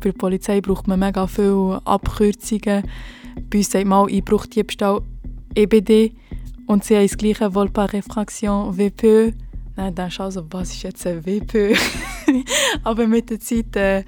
bei der Polizei braucht man mega viele Abkürzungen. Bei uns sagt man Einbruchdiebstahl EBD und sie haben das gleiche Vol par Refraction WPÖ. Dann denkst du also, was ist jetzt ein WPÖ? Aber mit der Zeit äh,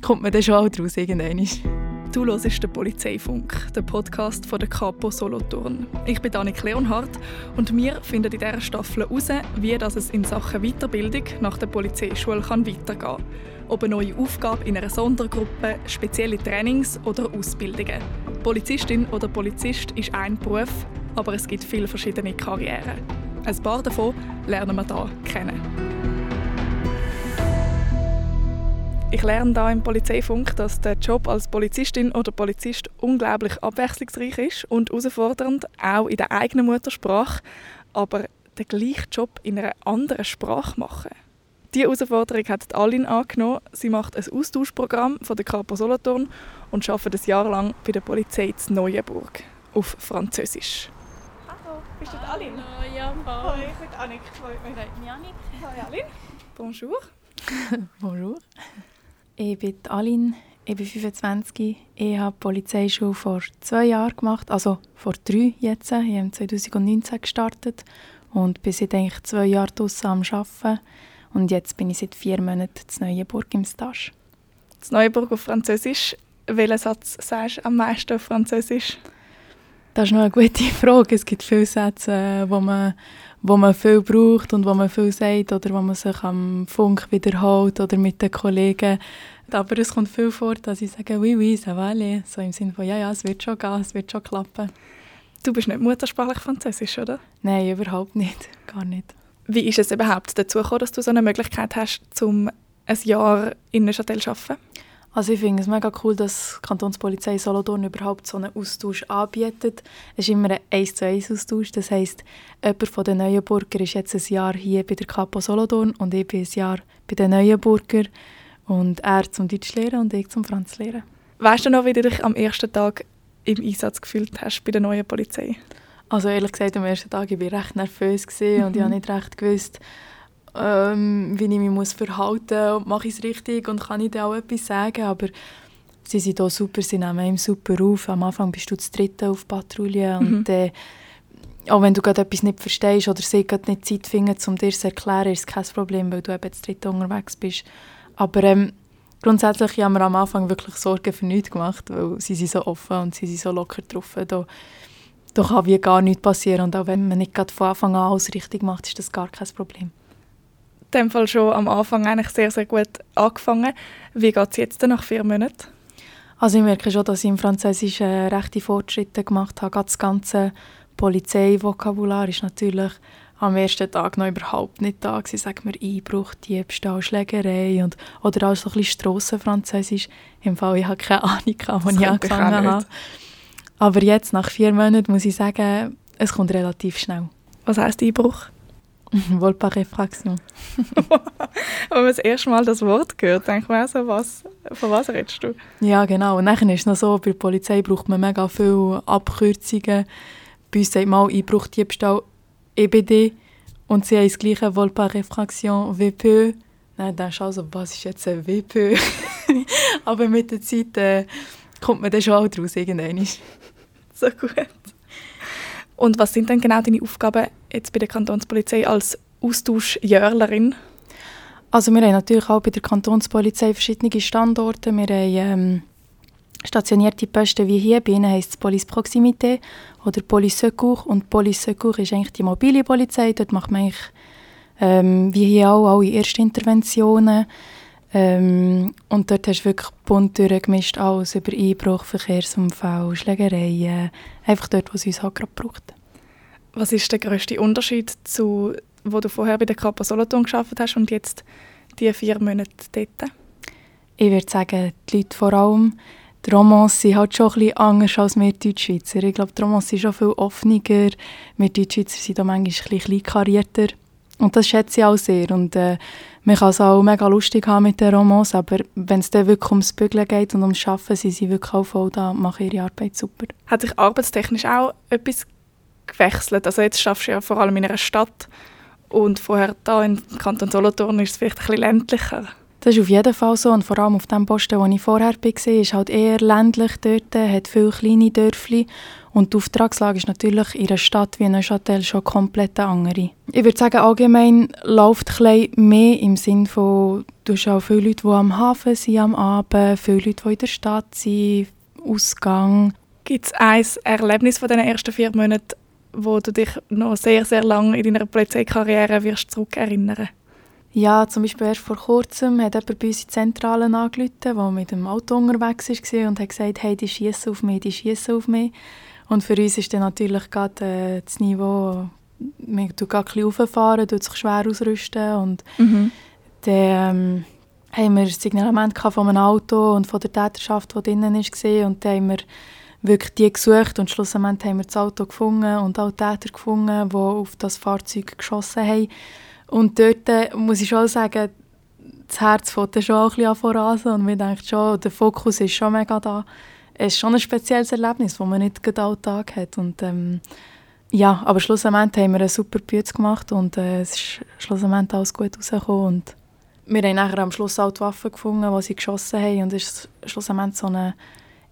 kommt man dann schon auch draus irgendwann. Du hörst den Polizeifunk, den Podcast von der Capo Solothurn. Ich bin Annik Leonhardt und wir finden in dieser Staffel heraus, wie das es in Sachen Weiterbildung nach der Polizeischule kann weitergehen kann. Ob eine neue Aufgabe in einer Sondergruppe, spezielle Trainings oder Ausbildungen. Polizistin oder Polizist ist ein Beruf, aber es gibt viele verschiedene Karrieren. Ein paar davon lernen wir hier kennen. Ich lerne da im Polizeifunk, dass der Job als Polizistin oder Polizist unglaublich abwechslungsreich ist und herausfordernd, auch in der eigenen Muttersprache, aber den gleichen Job in einer anderen Sprache machen. Diese Herausforderung hat Aline angenommen. Sie macht ein Austauschprogramm von der Capo Solothurn und arbeitet ein Jahr lang bei der Polizei in Neuenburg auf Französisch. Hallo, bist du Aline? Hallo, ja, Hallo, ich bin Annik. Freut mich. Freut mich, Annik. Hallo, Aline. Bonjour. Bonjour. Ich bin Aline, ich bin 25. Ich habe die Polizeischule vor zwei Jahren gemacht, also vor drei jetzt. Ich habe 2019 gestartet und bin seit eigentlich zwei Jahren draussen am Arbeiten. Und jetzt bin ich seit vier Monaten in Neuenburg im Stage. In Neuenburg auf Französisch. Welchen Satz sagst du am meisten auf Französisch? Das ist noch eine gute Frage. Es gibt viele Sätze, wo man, wo man viel braucht und wo man viel sagt oder wo man sich am Funk wiederholt oder mit den Kollegen. Aber es kommt viel vor, dass ich sage, oui, oui, ça va aller. So im Sinne von, ja, ja, es wird schon gehen, es wird schon klappen. Du bist nicht muttersprachlich Französisch, oder? Nein, überhaupt nicht. Gar nicht. Wie ist es überhaupt dazu gekommen, dass du so eine Möglichkeit hast, um ein Jahr in Neuchâtel zu arbeiten? Also ich finde es mega cool, dass die Kantonspolizei Solothurn überhaupt so einen Austausch anbietet. Es ist immer ein 1 zu 1 Austausch. Das heisst, jemand von den Neuenburger ist jetzt ein Jahr hier bei der Kapo Solothurn und ich bin ein Jahr bei den Neuenburger. Und er zum Deutsch lernen und ich zum Franz lernen. Weißt du noch, wie du dich am ersten Tag im Einsatz gefühlt hast bei der neuen Polizei? Also ehrlich gesagt, am ersten Tag war ich recht nervös und ich habe mhm. nicht recht gewusst, ähm, wie ich mich muss verhalten muss. Mache ich es richtig und kann ich da auch etwas sagen? Aber sie sind hier super, sie nehmen ihm super auf. Am Anfang bist du das Dritte auf Patrouille mhm. und äh, auch wenn du gerade etwas nicht verstehst oder sie gerade nicht Zeit finden, um dir zu erklären, ist es kein Problem, weil du eben das Dritte unterwegs bist. Aber ähm, grundsätzlich haben wir am Anfang wirklich Sorgen für nichts gemacht, weil sie sind so offen und sie sind so locker drauf. Da, da kann wie gar nichts passieren. Und auch wenn man nicht von Anfang an alles richtig macht, ist das gar kein Problem dem Fall schon am Anfang eigentlich sehr, sehr gut angefangen. Wie geht es jetzt nach vier Monaten? Also ich merke schon, dass ich im Französischen äh, rechte Fortschritte gemacht habe. Das ganze Polizeivokabular ist natürlich am ersten Tag noch überhaupt nicht da gewesen. Sagen wir Einbruch, Diebstahl, Schlägerei und, oder auch so ein bisschen Strassenfranzösisch. Im Fall, ich habe keine Ahnung, wo ich angefangen habe. Aber jetzt, nach vier Monaten, muss ich sagen, es kommt relativ schnell. Was heisst Einbruch? Vol par Refraction. Wenn man das erste Mal das Wort hört, denkt man so, was, von was redest du? Ja, genau. Und dann ist es noch so, bei der Polizei braucht man mega viele Abkürzungen. Bei uns sagt man Einbruchdiebstahl EBD und sie haben das gleiche Vol par Refraction WPÖ. Dann denkst du also, was ist jetzt ein WPÖ? Aber mit der Zeit äh, kommt man dann schon auch draus irgendwann. So gut. Und was sind denn genau deine Aufgaben jetzt bei der Kantonspolizei als Austauschjährlerin? Also wir haben natürlich auch bei der Kantonspolizei verschiedene Standorte. Wir haben ähm, stationierte Posten wie hier. Bei ihnen heisst es Police Proximité oder Police Secours. Und Police Secours ist eigentlich die mobile Polizei. Dort macht man eigentlich, ähm, wie hier auch, alle Erstinterventionen. Ähm, und dort hast du wirklich bunt durchgemischt, alles über Einbruch, Verkehrsunfall, Schlägereien, einfach dort, wo es uns halt gerade braucht. Was ist der grösste Unterschied zu, wo du vorher bei der Kappa Solothurn gearbeitet hast und jetzt die vier Monate dort? Ich würde sagen, die Leute vor allem, die Romans sind halt schon ein bisschen anders als wir Deutschschweizer. Ich glaube, die Romans sind schon viel offener. Wir Deutschschweizer sind da manchmal ein bisschen kleinkarierter. Und das schätze ich auch sehr. Und äh, man kann es auch mega lustig haben mit den Romans, aber wenn es dann wirklich ums Bügeln geht und ums Arbeiten, sind sie wirklich auch voll da machen ihre Arbeit super. Hat sich arbeitstechnisch auch etwas gewechselt? Also jetzt schaffst du ja vor allem in einer Stadt und vorher da im Kanton Solothurn ist es vielleicht ein bisschen ländlicher. Das ist auf jeden Fall so und vor allem auf dem Posten, wo ich vorher war, ist halt eher ländlich dort, hat viele kleine Dörfli und die Auftragslage ist natürlich in einer Stadt wie Neuchâtel schon komplett eine andere. Ich würde sagen, allgemein läuft ein mehr im Sinne von, du hast auch viele Leute, die am Hafen sind am Abend, viele Leute, die in der Stadt sind, Ausgang. Gibt es ein Erlebnis von den ersten vier Monaten, wo du dich noch sehr, sehr lange in deiner Polizeikarriere wirst zurückerinnern Ja, zum Beispiel erst vor kurzem hat jemand bei uns in die Zentrale angerufen, der mit dem Auto unterwegs war und hat gesagt, hey, die schießen auf mich, die schießen auf mich. Und für uns ist dann natürlich gerade äh, das Niveau, man tut ein bisschen rauffahren, tut sich schwer ausrüsten und Mhm. dann ähm, haben wir ein Signalement von einem Auto und von der Täterschaft, die drinnen war. Und dann haben wir wirklich die gesucht und schlussendlich haben wir das Auto gefunden und auch Täter gefunden, die auf das Fahrzeug geschossen haben. Und dort äh, muss ich schon sagen, das Herz fängt schon ein bisschen an vorasen und man denkt schon, der Fokus ist schon mega da. Es ist schon ein spezielles Erlebnis, das man nicht gerade alltag hat. Und, ähm, ja, aber schlussendlich haben wir einen super Bütz gemacht und äh, es ist schlussendlich alles gut rausgekommen. Und wir haben nachher am Schluss auch die Waffe gefunden, die sie geschossen haben und es war schlussendlich so eine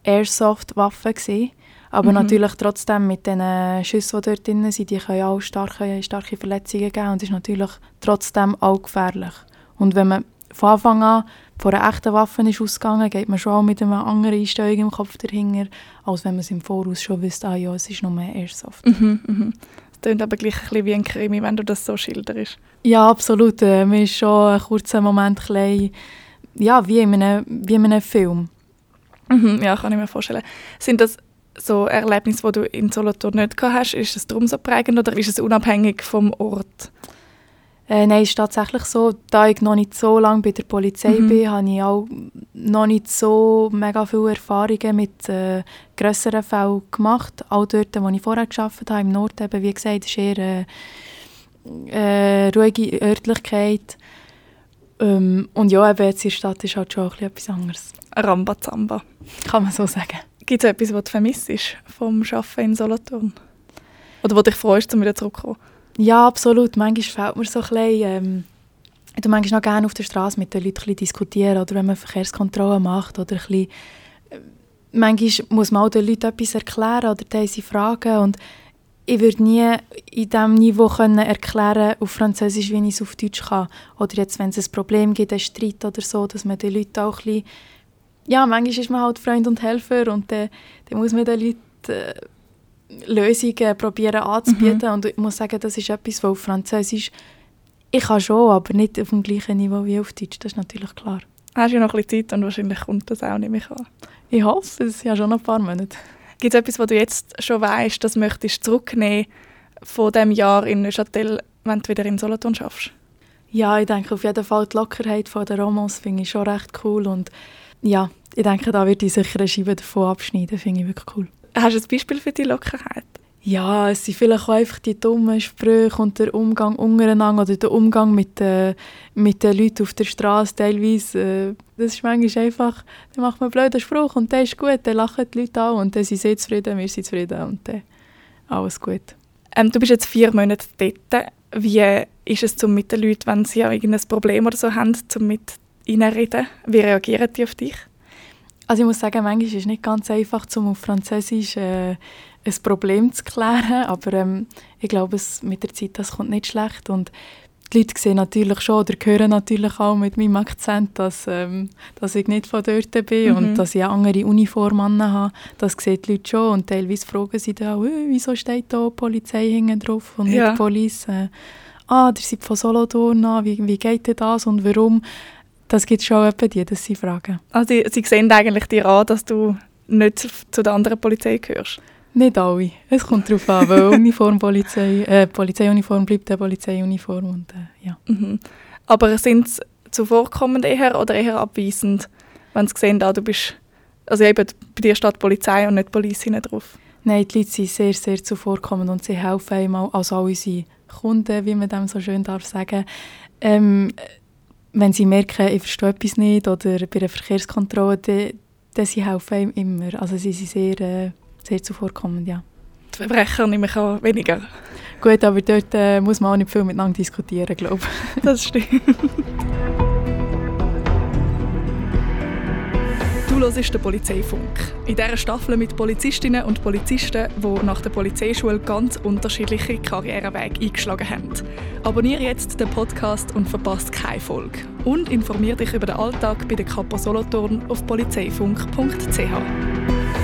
Airsoft-Waffe. Aber Mhm. natürlich trotzdem mit den Schüssen, die dort drin sind, die können auch starke, starke Verletzungen geben und ist natürlich trotzdem auch gefährlich. Und wenn man von Anfang an von einer echten Waffe ist ausgegangen, geht man schon auch mit einer anderen Einstellung im Kopf dahinter, als wenn man es im Voraus schon wüsste, ah ja, es ist nur Airsoft. Mhm, mhm. Es klingt aber gleich ein bisschen wie ein Krimi, wenn du das so schilderst. Ja, absolut. Äh, Man ist schon einen kurzen Moment klein, ja, wie in einem, wie in einem Film. Mhm, ja, kann ich mir vorstellen. Sind das so Erlebnisse, die du in Solothurn nicht gehabt hast? Ist es darum so prägend oder ist es unabhängig vom Ort? Äh, nein, es ist tatsächlich so, da ich noch nicht so lange bei der Polizei Mhm. bin, habe ich auch noch nicht so mega viele Erfahrungen mit äh, grösseren Fällen gemacht. Auch dort, wo ich vorher gearbeitet habe, im Norden, eben, wie gesagt, ist eher äh, äh, ruhige Örtlichkeit. Ähm, und ja, eben jetzt in der Stadt ist halt schon ein bisschen etwas anderes. Rambazamba. Kann man so sagen. Gibt es etwas, was du vermisst vom Arbeiten in Solothurn? Oder wo dich freust, um wieder zurückzukommen? Ja, absolut. Manchmal fällt mir so ein bisschen, ähm, ich manchmal noch gerne auf der Straße mit den Leuten ein diskutieren oder wenn man Verkehrskontrollen macht oder ein bisschen, äh, manchmal muss man auch den Leuten etwas erklären oder die haben sie Fragen und ich würde nie in diesem Niveau können erklären auf Französisch, wie ich es auf Deutsch kann. Oder jetzt, wenn es ein Problem gibt, einen Streit oder so, dass man den Leuten auch ein bisschen, ja, manchmal ist man halt Freund und Helfer und dann, dann muss man den Leuten äh, Lösungen probieren anzubieten. Und ich muss sagen, das ist etwas, was auf Französisch ich kann schon, aber nicht auf dem gleichen Niveau wie auf Deutsch, das ist natürlich klar. Hast du ja noch ein bisschen Zeit und wahrscheinlich kommt das auch nicht mehr an. Ich hoffe, es sind ja schon ein paar Monate. Gibt es etwas, was du jetzt schon weißt, das möchtest du zurücknehmen von dem Jahr in Neuchâtel, wenn du wieder in Solothurn schaffst? Ja, ich denke auf jeden Fall die Lockerheit von der Romans finde ich schon recht cool und ja, ich denke, da würde ich sicher eine Scheibe davon abschneiden, finde ich wirklich cool. Hast du ein Beispiel für die Lockerheit? Ja, es sind vielleicht auch einfach die dummen Sprüche und der Umgang untereinander oder der Umgang mit, äh, mit den Leuten auf der Straße teilweise. Äh, das ist manchmal einfach, dann macht man einen blöden Spruch und der ist gut, dann lachen die Leute auch und dann sind sie zufrieden, wir sind zufrieden und dann alles gut. Ähm, du bist jetzt vier Monate dort. Wie ist es mit den Leuten, wenn sie ja irgendein Problem oder so haben, mit ihnen reden? Wie reagieren die auf dich? Also ich muss sagen, manchmal ist es nicht ganz einfach, um auf Französisch äh, ein Problem zu klären, aber ähm, ich glaube, es, mit der Zeit das kommt nicht schlecht und die Leute sehen natürlich schon oder hören natürlich auch mit meinem Akzent, dass, ähm, dass ich nicht von dort bin Mhm. und dass ich eine andere Uniform habe. Das sehen die Leute schon und teilweise fragen sie dann auch, «Äh, wieso steht da Polizei hinten drauf und Ja. nicht Police? Äh, ah, ihr seid von Solothurn, wie, wie geht denn das und warum? Das gibt es schon etwa die, dass sie fragen. Also sie, sie sehen eigentlich dir an, dass du nicht zu, der anderen Polizei gehörst. Nicht alle. Es kommt darauf an, weil Uniform, Polizei, äh, Polizeiuniform bleibt eine Polizeiuniform. Und, äh, ja. Mhm. Aber sind sie zuvorkommend eher oder eher abweisend, wenn sie sehen, ah, du bist, also eben bei dir steht Polizei und nicht Police hinten drauf? Nein, die Leute sind sehr, sehr zuvorkommend und sie helfen einem auch, also auch unsere Kunden, wie man dem so schön darf sagen. Ähm, wenn sie merken, ich verstehe etwas nicht oder bei einer Verkehrskontrolle, dann, dann sie helfen immer. Also sie sind sehr, äh, sehr zuvorkommend, ja. Die Verbrecher nehme ich an, weniger. Gut, aber dort äh, muss man auch nicht viel miteinander diskutieren, glaube ich. Das stimmt. Hörst den Polizeifunk. In dieser Staffel mit Polizistinnen und Polizisten, die nach der Polizeischule ganz unterschiedliche Karrierewege eingeschlagen haben. Abonniere jetzt den Podcast und verpasst keine Folge. Und informiere dich über den Alltag bei der Kapo Solothurn auf polizeifunk.ch.